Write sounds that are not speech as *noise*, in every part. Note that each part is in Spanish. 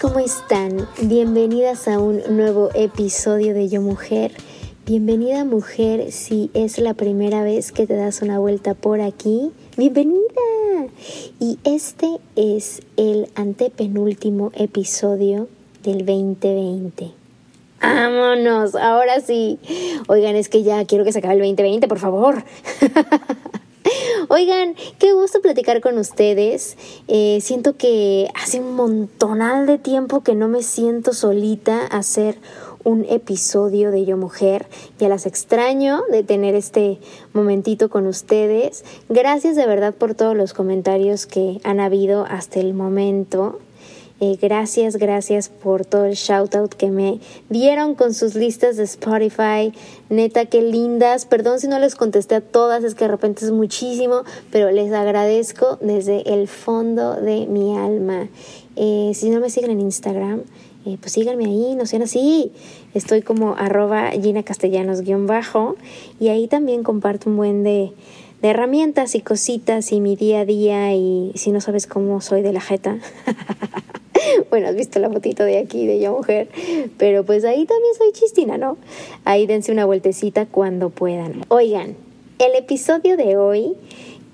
¿Cómo están? Bienvenidas a un nuevo episodio de Yo Mujer. Bienvenida mujer si es la primera vez que te das una vuelta por aquí. Bienvenida. Y este es el antepenúltimo episodio del 2020. Vámonos, ahora sí. Oigan, es que ya quiero que se acabe el 2020, por favor. *laughs* Oigan, qué gusto platicar con ustedes. Eh, siento que hace un montonal de tiempo que no me siento solita a hacer un episodio de Yo Mujer. Ya las extraño de tener este momentito con ustedes. Gracias de verdad por todos los comentarios que han habido hasta el momento. Gracias, gracias por todo el shout out que me dieron con sus listas de Spotify. Neta, qué lindas. Perdón si no les contesté a todas, es que de repente es muchísimo, pero les agradezco desde el fondo de mi alma. Eh, si no me siguen en Instagram, eh, pues síganme ahí, no sean así. Estoy como arroba Gina Castellanos guion bajo y ahí también comparto un buen de, de herramientas y cositas y mi día a día y si no sabes cómo soy de la jeta. *laughs* bueno, has visto la fotito de aquí de yo mujer, pero pues ahí también soy chistina, ¿no? Ahí dense una vueltecita cuando puedan. Oigan, el episodio de hoy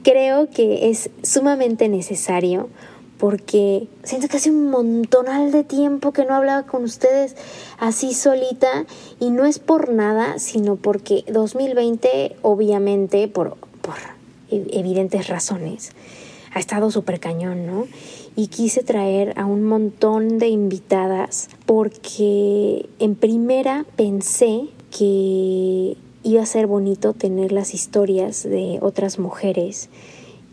creo que es sumamente necesario porque siento que hace un montonal de tiempo que no hablaba con ustedes así solita y no es por nada, sino porque 2020 obviamente por, por evidentes razones ha estado súper cañón, ¿no? y quise traer a un montón de invitadas porque en primera pensé que iba a ser bonito tener las historias de otras mujeres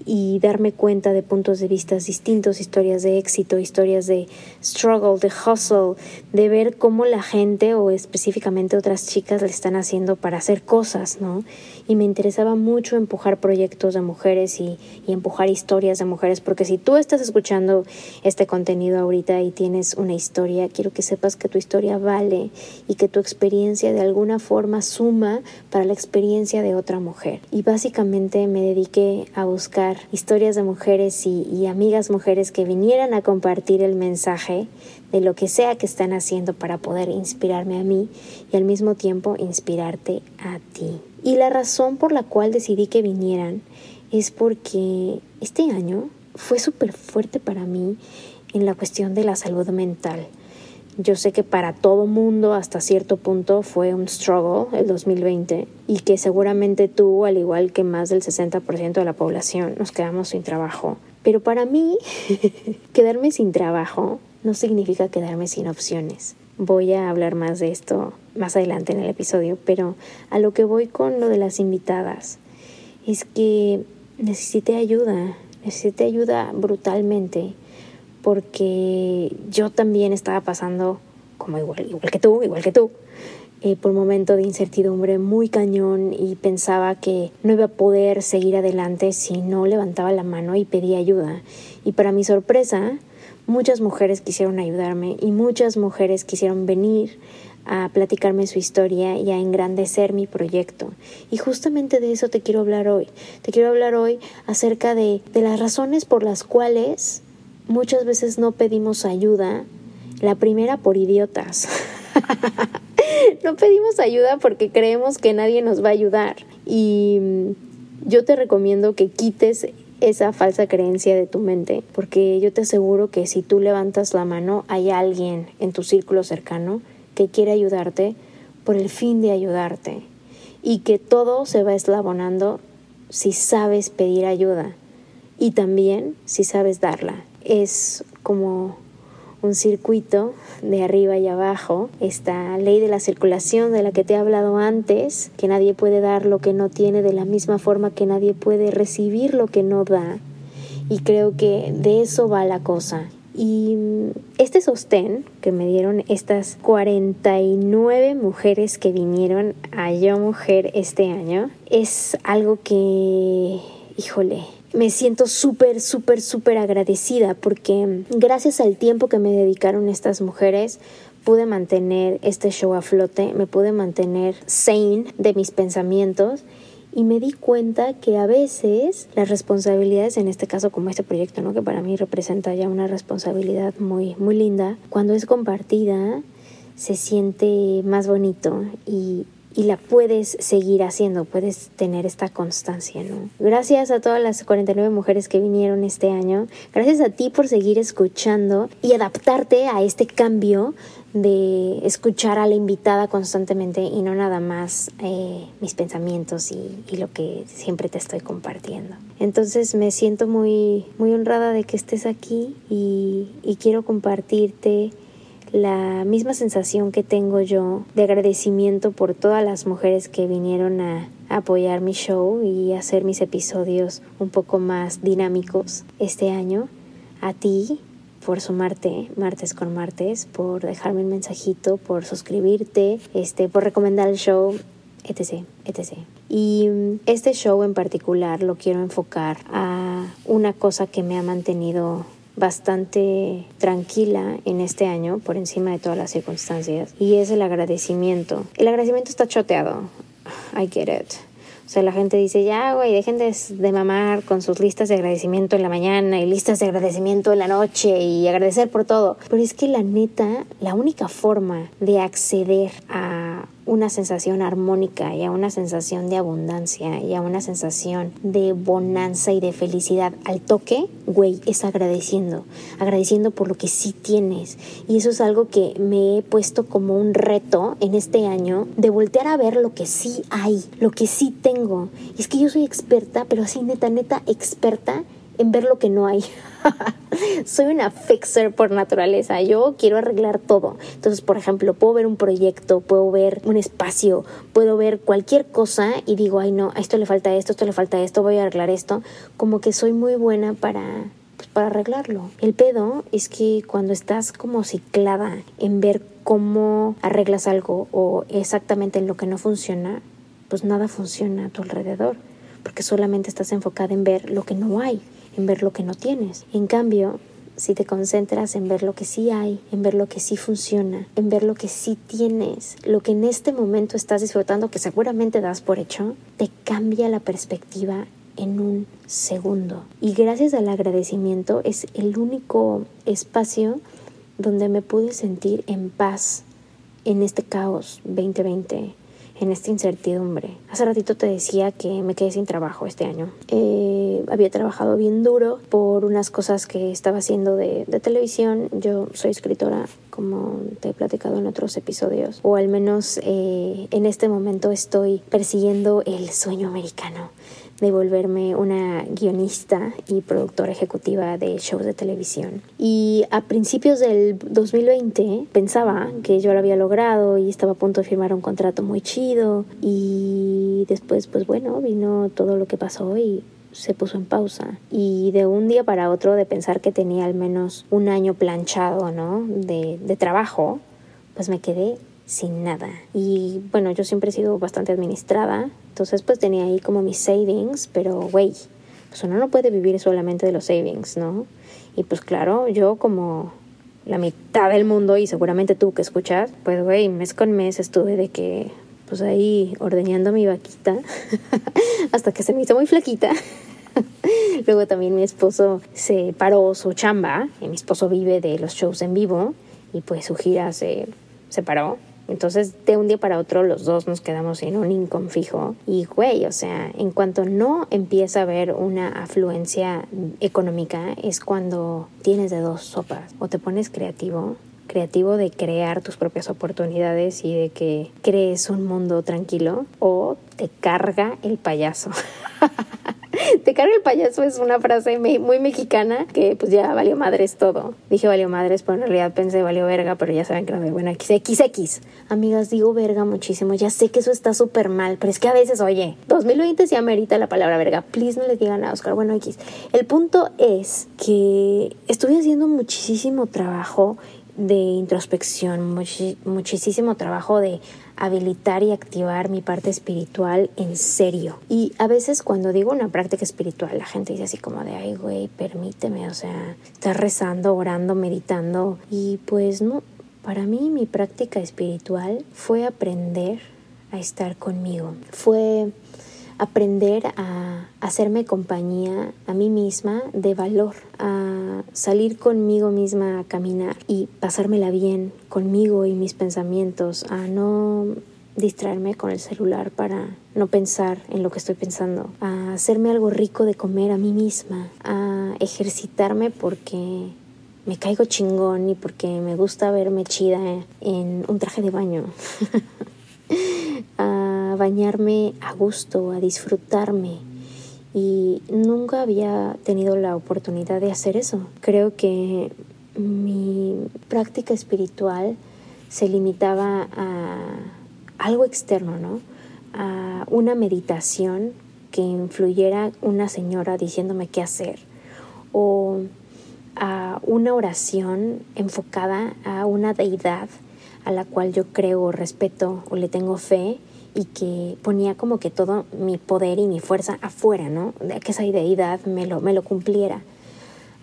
y darme cuenta de puntos de vista distintos, historias de éxito, historias de struggle, de hustle, de ver cómo la gente o específicamente otras chicas le están haciendo para hacer cosas, ¿no? Y me interesaba mucho empujar proyectos de mujeres y, y empujar historias de mujeres, porque si tú estás escuchando este contenido ahorita y tienes una historia, quiero que sepas que tu historia vale y que tu experiencia de alguna forma suma para la experiencia de otra mujer. Y básicamente me dediqué a buscar historias de mujeres y, amigas mujeres que vinieran a compartir el mensaje de lo que sea que están haciendo para poder inspirarme a mí y al mismo tiempo inspirarte a ti. Y la razón por la cual decidí que vinieran es porque este año fue súper fuerte para mí en la cuestión de la salud mental. Yo sé que para todo mundo hasta cierto punto fue un struggle el 2020 y que seguramente tú, al igual que más del 60% de la población, nos quedamos sin trabajo. Pero para mí, *laughs* quedarme sin trabajo no significa quedarme sin opciones. Voy a hablar más de esto más adelante en el episodio, pero a lo que voy con lo de las invitadas es que necesité ayuda, necesité ayuda brutalmente porque yo también estaba pasando, como igual, igual que tú, igual que tú, eh, por un momento de incertidumbre muy cañón y pensaba que no iba a poder seguir adelante si no levantaba la mano y pedía ayuda. Y para mi sorpresa, muchas mujeres quisieron ayudarme y muchas mujeres quisieron venir a platicarme su historia y a engrandecer mi proyecto. Y justamente de eso te quiero hablar hoy. Te quiero hablar hoy acerca de, de las razones por las cuales muchas veces no pedimos ayuda. La primera por idiotas. *laughs* no pedimos ayuda porque creemos que nadie nos va a ayudar. Y mm, yo te recomiendo que quites esa falsa creencia de tu mente, porque yo te aseguro que si tú levantas la mano, hay alguien en tu círculo cercano que quiere ayudarte por el fin de ayudarte y que todo se va eslabonando si sabes pedir ayuda y también si sabes darla. Es como un circuito de arriba y abajo, esta ley de la circulación de la que te he hablado antes, que nadie puede dar lo que no tiene de la misma forma que nadie puede recibir lo que no da. Y creo que de eso va la cosa. Y este sostén que me dieron estas 49 mujeres que vinieron a Yo Mujer este año es algo que, híjole, me siento súper, súper, súper agradecida porque gracias al tiempo que me dedicaron estas mujeres, pude mantener este show a flote, me pude mantener sane de mis pensamientos y me di cuenta que a veces las responsabilidades, en este caso como este proyecto, ¿no? que para mí representa ya una responsabilidad muy, muy linda, cuando es compartida se siente más bonito y, y la puedes seguir haciendo, puedes tener esta constancia, ¿no? Gracias a todas las 49 mujeres que vinieron este año, gracias a ti por seguir escuchando y adaptarte a este cambio de escuchar a la invitada constantemente y no nada más eh, mis pensamientos y, lo que siempre te estoy compartiendo. Entonces me siento muy, muy honrada de que estés aquí y quiero compartirte la misma sensación que tengo yo de agradecimiento por todas las mujeres que vinieron a apoyar mi show y hacer mis episodios un poco más dinámicos este año. A ti por sumarte martes con martes, por dejarme un mensajito, por suscribirte, este, por recomendar el show, etc, etc. Y este show en particular lo quiero enfocar a una cosa que me ha mantenido bastante tranquila en este año por encima de todas las circunstancias y es el agradecimiento. El agradecimiento está choteado. I get it. O sea, la gente dice, ya, güey, dejen de, de, mamar con sus listas de agradecimiento en la mañana y listas de agradecimiento en la noche y agradecer por todo. Pero es que la neta, la única forma de acceder a una sensación armónica y a una sensación de abundancia y a una sensación de bonanza y de felicidad al toque, güey, es agradeciendo, agradeciendo por lo que sí tienes. Y eso es algo que me he puesto como un reto en este año de voltear a ver lo que sí hay, lo que sí tengo. Es que yo soy experta, pero así neta, neta, experta en ver lo que no hay. *laughs* Soy una fixer por naturaleza. Yo quiero arreglar todo. Entonces, por ejemplo, puedo ver un proyecto, puedo ver un espacio, puedo ver cualquier cosa y digo, ay no, a esto le falta esto, esto le falta esto, voy a arreglar esto. Como que soy muy buena para pues, para arreglarlo. El pedo es que cuando estás como ciclada en ver cómo arreglas algo o exactamente en lo que no funciona, pues nada funciona a tu alrededor, porque solamente estás enfocada en ver lo que no hay en ver lo que no tienes. En cambio, si te concentras en ver lo que sí hay, en ver lo que sí funciona, en ver lo que sí tienes, lo que en este momento estás disfrutando, que seguramente das por hecho, te cambia la perspectiva en un segundo. Y gracias al agradecimiento es el único espacio donde me pude sentir en paz en este caos 2020 en esta incertidumbre. Hace ratito te decía que me quedé sin trabajo este año. Eh, había trabajado bien duro por unas cosas que estaba haciendo de, de televisión. Yo soy escritora, como te he platicado en otros episodios, o al menos eh, en este momento estoy persiguiendo el sueño americano de volverme una guionista y productora ejecutiva de shows de televisión. Y a principios del 2020 pensaba que yo lo había logrado y estaba a punto de firmar un contrato muy chido y después pues bueno vino todo lo que pasó y se puso en pausa y de un día para otro de pensar que tenía al menos un año planchado, ¿no? De, de trabajo, pues me quedé sin nada. Y bueno, yo siempre he sido bastante administrada, entonces pues tenía ahí como mis savings, pero güey, pues uno no puede vivir solamente de los savings, ¿no? Y pues claro, yo como la mitad del mundo y seguramente tú que escuchas, pues güey, mes con mes estuve de que pues ahí ordeñando mi vaquita *laughs* hasta que se me hizo muy flaquita. *laughs* Luego también mi esposo se paró su chamba y mi esposo vive de los shows en vivo y pues su gira se, se paró Entonces, de un día para otro, los dos nos quedamos en un income fijo. Y, güey, o sea, en cuanto no empieza a haber una afluencia económica, es cuando tienes de dos sopas. O te pones creativo creativo de crear tus propias oportunidades y de que crees un mundo tranquilo o te carga el payaso. *laughs* te carga el payaso es una frase muy mexicana que pues ya valió madres todo. Dije valió madres, pero en realidad pensé valió verga, pero ya saben que no de buena XX. Amigas, digo verga muchísimo. Ya sé que eso está súper mal, pero es que a veces, oye, 2020 se amerita la palabra verga. Please no le digan a Oscar. Bueno, X. El punto es que estuve haciendo muchísimo trabajo de introspección, muchísimo trabajo de habilitar y activar mi parte espiritual en serio. Y a veces cuando digo una práctica espiritual, la gente dice así como de, ay, güey, permíteme, o sea, estás rezando, orando, meditando. Y pues no, para mí mi práctica espiritual fue aprender a estar conmigo. Fue aprender a hacerme compañía a mí misma de valor, a salir conmigo misma a caminar y pasármela bien conmigo y mis pensamientos, a no distraerme con el celular para no pensar en lo que estoy pensando, a hacerme algo rico de comer a mí misma, a ejercitarme porque me caigo chingón y porque me gusta verme chida en un traje de baño. *laughs* bañarme a gusto, a disfrutarme. Y nunca había tenido la oportunidad de hacer eso. Creo que mi práctica espiritual se limitaba a algo externo, ¿no? A una meditación que influyera una señora diciéndome qué hacer o a una oración enfocada a una deidad a la cual yo creo, respeto o le tengo fe y que ponía como que todo mi poder y mi fuerza afuera, ¿no? De que esa deidad me lo, me lo cumpliera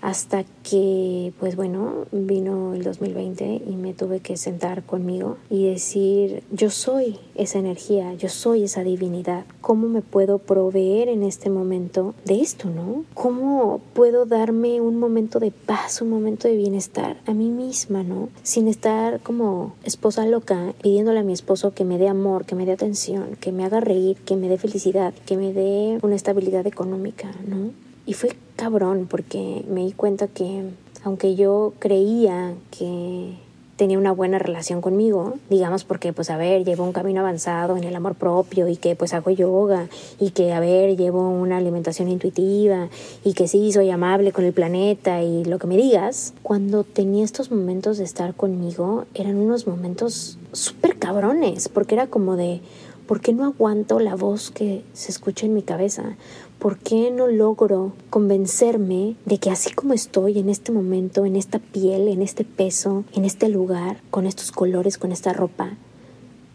hasta que, pues bueno, vino el 2020 y me tuve que sentar conmigo y decir, yo soy esa energía, yo soy esa divinidad, ¿cómo me puedo proveer en este momento de esto, no? ¿Cómo puedo darme un momento de paz, un momento de bienestar a mí misma, no? Sin estar como esposa loca pidiéndole a mi esposo que me dé amor, que me dé atención, que me haga reír, que me dé felicidad, que me dé una estabilidad económica, ¿no? Y fue cabrón porque me di cuenta que aunque yo creía que tenía una buena relación conmigo, digamos porque pues a ver, llevo un camino avanzado en el amor propio y que pues hago yoga y que a ver, llevo una alimentación intuitiva y que sí, soy amable con el planeta y lo que me digas, cuando tenía estos momentos de estar conmigo eran unos momentos súper cabrones porque era como de, ¿por qué no aguanto la voz que se escucha en mi cabeza? ¿Por qué no logro convencerme de que así como estoy en este momento, en esta piel, en este peso, en este lugar, con estos colores, con esta ropa,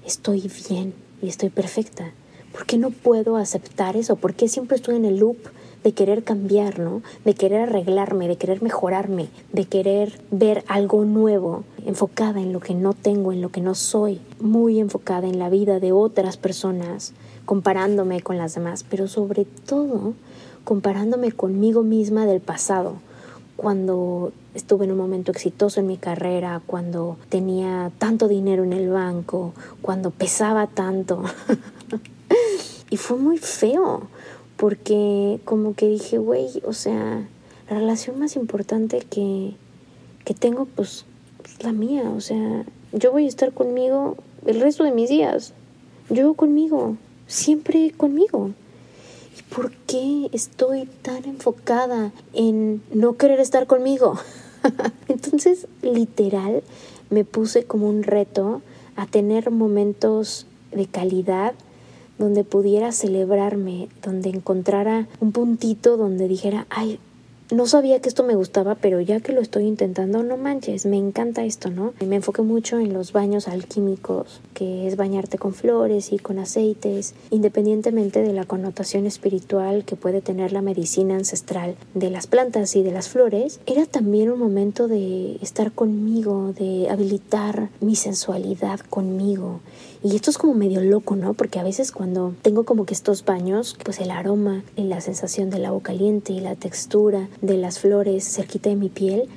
estoy bien y estoy perfecta? ¿Por qué no puedo aceptar eso? ¿Por qué siempre estoy en el loop de querer cambiar. De querer arreglarme, de querer mejorarme, de querer ver algo nuevo, enfocada en lo que no tengo, en lo que no soy, muy enfocada en la vida de otras personas, comparándome con las demás, pero sobre todo comparándome conmigo misma del pasado, cuando estuve en un momento exitoso en mi carrera, cuando tenía tanto dinero en el banco, cuando pesaba tanto. *laughs* y fue muy feo, porque como que dije, güey, o sea, la relación más importante que, que tengo, pues, es la mía, o sea, yo voy a estar conmigo el resto de mis días, yo conmigo, siempre conmigo. ¿Y por qué estoy tan enfocada en no querer estar conmigo? *laughs* Entonces, literal, me puse como un reto a tener momentos de calidad donde pudiera celebrarme, donde encontrara un puntito donde dijera, ay, no sabía que esto me gustaba, pero ya que lo estoy intentando, no manches, me encanta esto, ¿no? Me enfoqué mucho en los baños alquímicos, que es bañarte con flores y con aceites, independientemente de la connotación espiritual que puede tener la medicina ancestral de las plantas y de las flores, era también un momento de estar conmigo, de habilitar mi sensualidad conmigo y esto es como medio loco, ¿no? Porque a veces cuando tengo como que estos baños, pues el aroma y la sensación del agua caliente y la textura de las flores cerquita de mi piel,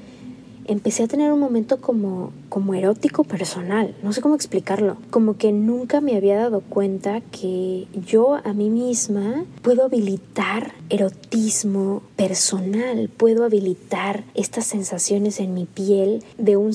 empecé a tener un momento como, como erótico personal, no sé cómo explicarlo, como que nunca me había dado cuenta que yo a mí misma puedo habilitar erotismo personal, puedo habilitar estas sensaciones en mi piel de un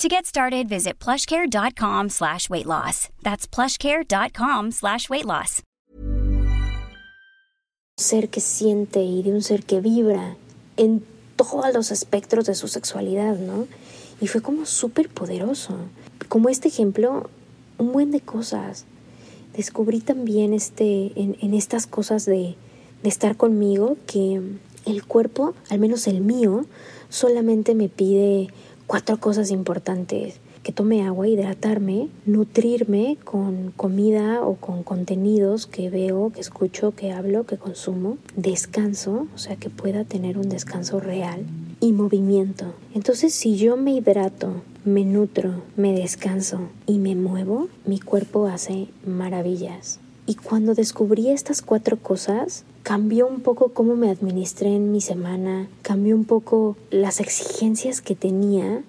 To get started, visit plushcare.com slash weight loss. That's plushcare.com slash weight loss. Ser que siente y de un ser que vibra en todos los espectros de su sexualidad, ¿no? Y fue como súper poderoso. Como este ejemplo, un buen de cosas. Descubrí también este, en, en estas cosas de, de estar conmigo que el cuerpo, al menos el mío, solamente me pide cuatro cosas importantes. Que tome agua, hidratarme, nutrirme con comida o con contenidos que veo, que escucho, que hablo, que consumo, descanso, o sea, que pueda tener un descanso real y movimiento. Entonces, si yo me hidrato, me nutro, me descanso y me muevo, mi cuerpo hace maravillas. Y cuando descubrí estas cuatro cosas, cambió un poco cómo me administré en mi semana, cambió un poco las exigencias que tenía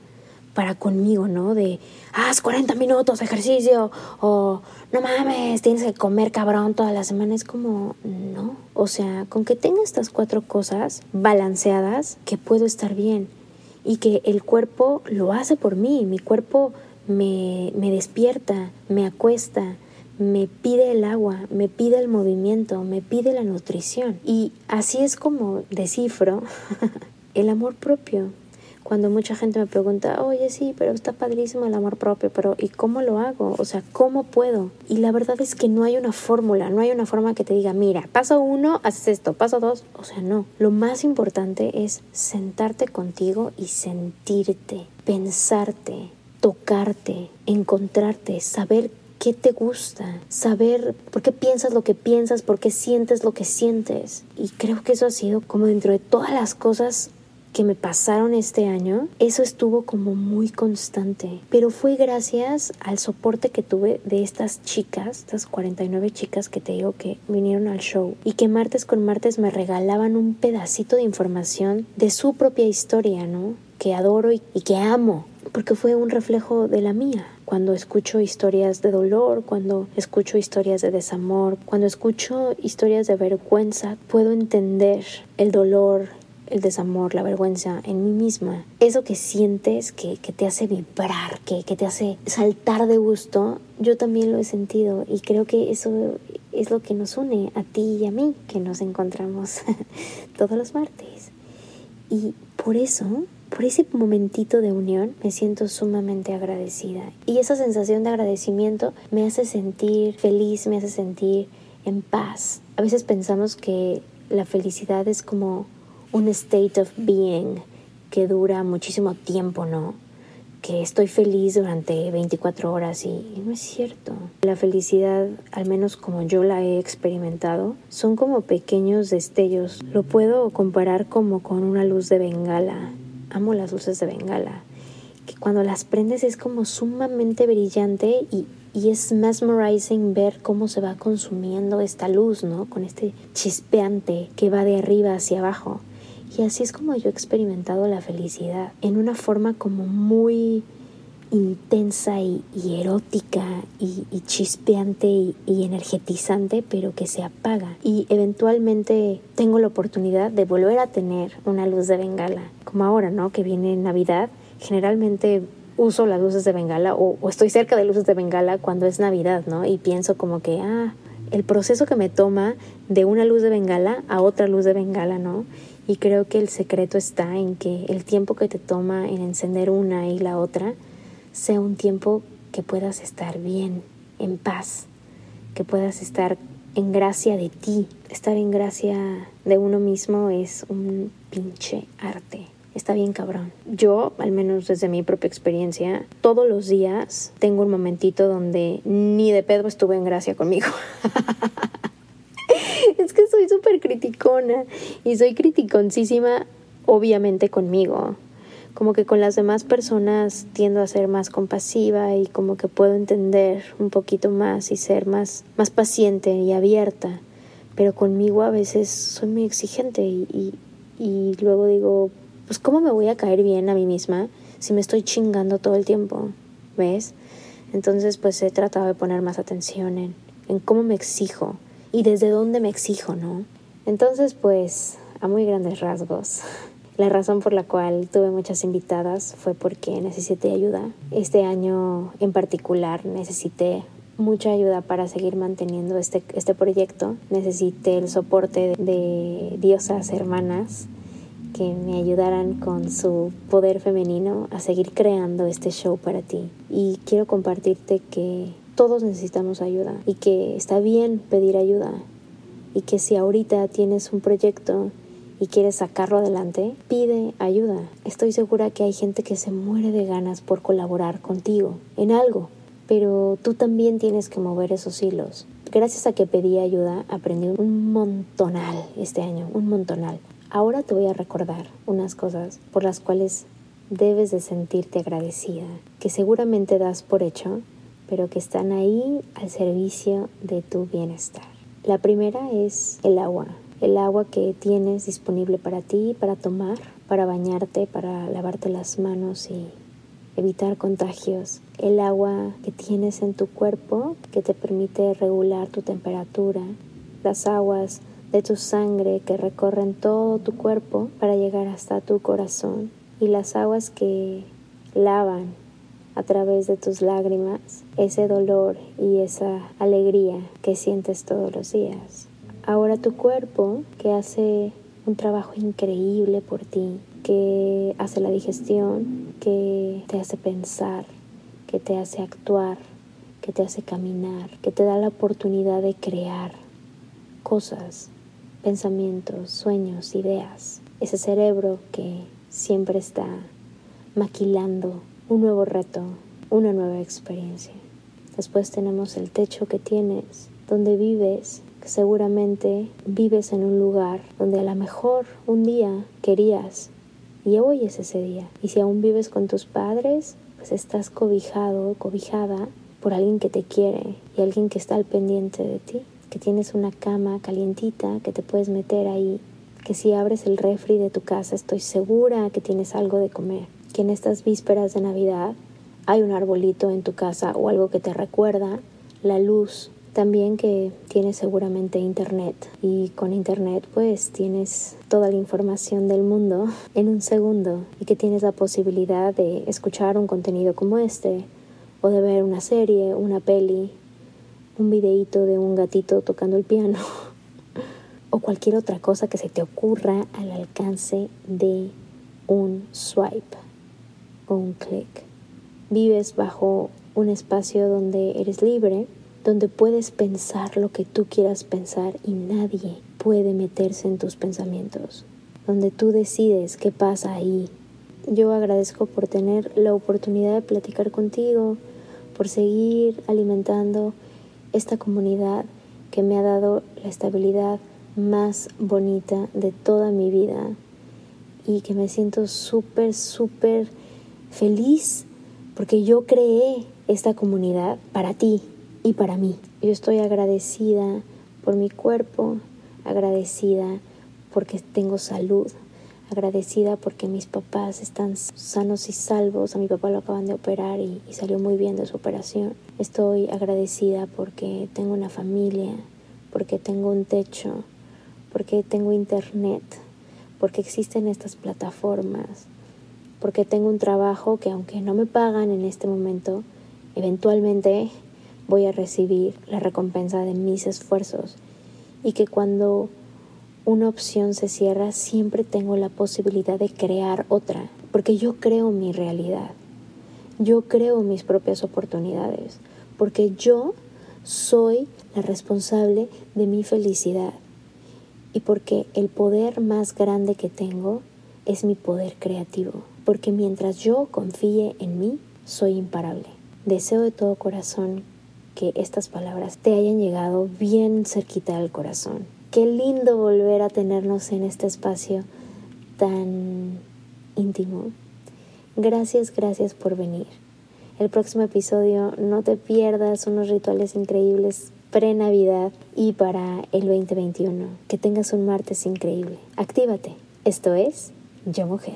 para conmigo, ¿no? De, haz 40 minutos de ejercicio o no mames, tienes que comer cabrón toda la semana. Es como, no. O sea, con que tenga estas cuatro cosas balanceadas, que puedo estar bien y que el cuerpo lo hace por mí. Mi cuerpo me, me despierta, me acuesta, me pide el agua, me pide el movimiento, me pide la nutrición. Y así es como descifro *laughs* el amor propio. Cuando mucha gente me pregunta, oye, sí, pero está padrísimo el amor propio, pero ¿y cómo lo hago? O sea, ¿cómo puedo? Y la verdad es que no hay una fórmula, no hay una forma que te diga, mira, paso uno, haces esto, paso dos. O sea, no. Lo más importante es sentarte contigo y sentirte, pensarte, tocarte, encontrarte, saber qué te gusta, saber por qué piensas lo que piensas, por qué sientes lo que sientes. Y creo que eso ha sido como dentro de todas las cosas que me pasaron este año, eso estuvo como muy constante. Pero fue gracias al soporte que tuve de estas chicas, estas 49 chicas que te digo que vinieron al show y que martes con martes me regalaban un pedacito de información de su propia historia, ¿no? Que adoro y, y que amo, porque fue un reflejo de la mía cuando escucho historias de dolor, cuando escucho historias de desamor, cuando escucho historias de vergüenza, puedo entender el dolor, el desamor, la vergüenza en mí misma. Eso que sientes, que, que te hace vibrar, que, que te hace saltar de gusto, yo también lo he sentido y creo que eso es lo que nos une a ti y a mí, que nos encontramos *laughs* todos los martes. Y por eso por ese momentito de unión me siento sumamente agradecida. Y esa sensación de agradecimiento me hace sentir feliz, me hace sentir en paz. A veces pensamos que la felicidad es como un state of being que dura muchísimo tiempo, ¿no? Que estoy feliz durante 24 horas y no es cierto. La felicidad, al menos como yo la he experimentado, son como pequeños destellos. Lo puedo comparar como con una luz de bengala amo las luces de Bengala, que cuando las prendes es como sumamente brillante y, y es mesmerizing ver cómo se va consumiendo esta luz, ¿no? Con este chispeante que va de arriba hacia abajo. Y así es como yo he experimentado la felicidad, en una forma como muy intensa y, erótica y, chispeante y, energetizante, pero que se apaga. Y eventualmente tengo la oportunidad de volver a tener una luz de bengala, como ahora, ¿no? Que viene Navidad. Generalmente uso las luces de bengala o, o estoy cerca de luces de bengala cuando es Navidad, ¿no? Y pienso como que, ah, el proceso que me toma de una luz de bengala a otra luz de bengala, ¿no? Y creo que el secreto está en que el tiempo que te toma en encender una y la otra, sea un tiempo que puedas estar bien, en paz, que puedas estar en gracia de ti. Estar en gracia de uno mismo es un pinche arte. está bien cabrón. Yo, al menos desde mi propia experiencia, todos los días tengo un momentito donde ni de pedo estuve en gracia conmigo. *laughs* es que soy súper criticona y soy criticoncísima, obviamente conmigo. Como que con las demás personas tiendo a ser más compasiva y como que puedo entender un poquito más y ser más, más paciente y abierta. Pero conmigo a veces soy muy exigente y, y, luego digo, pues ¿cómo me voy a caer bien a mí misma si me estoy chingando todo el tiempo? ¿Ves? Entonces pues he tratado de poner más atención en, en cómo me exijo y desde dónde me exijo, ¿no? Entonces pues a muy grandes rasgos. *laughs* La razón por la cual tuve muchas invitadas fue porque necesité ayuda. Este año en particular necesité mucha ayuda para seguir manteniendo este, este proyecto. Necesité el soporte de diosas hermanas que me ayudaran con su poder femenino a seguir creando este show para ti. Y quiero compartirte que todos necesitamos ayuda y que está bien pedir ayuda y que si ahorita tienes un proyecto y quieres sacarlo adelante, pide ayuda. Estoy segura que hay gente que se muere de ganas por colaborar contigo en algo, pero tú también tienes que mover esos hilos. Gracias a que pedí ayuda, aprendí un montonal este año, un montonal. Ahora te voy a recordar unas cosas por las cuales debes de sentirte agradecida, que seguramente das por hecho, pero que están ahí al servicio de tu bienestar. La primera es el agua, el agua que tienes disponible para ti, para tomar, para bañarte, para lavarte las manos y evitar contagios. El agua que tienes en tu cuerpo que te permite regular tu temperatura. Las aguas de tu sangre que recorren todo tu cuerpo para llegar hasta tu corazón y las aguas que lavan a través de tus lágrimas ese dolor y esa alegría que sientes todos los días. Ahora tu cuerpo que hace un trabajo increíble por ti, que hace la digestión, que te hace pensar, que te hace actuar, que te hace caminar, que te da la oportunidad de crear cosas pensamientos, sueños, ideas. Ese cerebro que siempre está maquilando un nuevo reto, una nueva experiencia. Después tenemos el techo que tienes, donde vives, seguramente vives en un lugar donde a lo mejor un día querías y hoy es ese día. Y si aún vives con tus padres, pues estás cobijado, cobijada por alguien que te quiere y alguien que está al pendiente de ti que tienes una cama calientita que te puedes meter ahí, que si abres el refri de tu casa estoy segura que tienes algo de comer, que en estas vísperas de Navidad hay un arbolito en tu casa o algo que te recuerda la luz. También que tienes seguramente internet y con internet pues tienes toda la información del mundo en un segundo y que tienes la posibilidad de escuchar un contenido como este o de ver una serie, una peli, un videíto de un gatito tocando el piano *laughs* o cualquier otra cosa que se te ocurra al alcance de un swipe o un clic. Vives bajo un espacio donde eres libre, donde puedes pensar lo que tú quieras pensar y nadie puede meterse en tus pensamientos, donde tú decides qué pasa ahí. Yo agradezco por tener la oportunidad de platicar contigo, por seguir alimentando esta comunidad que me ha dado la estabilidad más bonita de toda mi vida y que me siento súper, súper feliz porque yo creé esta comunidad para ti y para mí. Yo estoy agradecida por mi cuerpo, agradecida porque tengo salud, agradecida porque mis papás están sanos y salvos. A mi papá lo acaban de operar y, salió muy bien de su operación. Estoy agradecida porque tengo una familia, porque tengo un techo, porque tengo internet, porque existen estas plataformas, porque tengo un trabajo que aunque no me pagan en este momento, eventualmente voy a recibir la recompensa de mis esfuerzos. Y que cuando una opción se cierra, siempre tengo la posibilidad de crear otra, porque yo creo mi realidad, yo creo mis propias oportunidades, porque yo soy la responsable de mi felicidad. Y porque el poder más grande que tengo es mi poder creativo, porque mientras yo confíe en mí, soy imparable. Deseo de todo corazón que estas palabras te hayan llegado bien cerquita del corazón. Qué lindo volver a tenernos en este espacio tan íntimo. Gracias, gracias por venir. El próximo episodio no te pierdas unos rituales increíbles pre-Navidad y para el 2021. Que tengas un martes increíble. Actívate. Esto es Yo Mujer.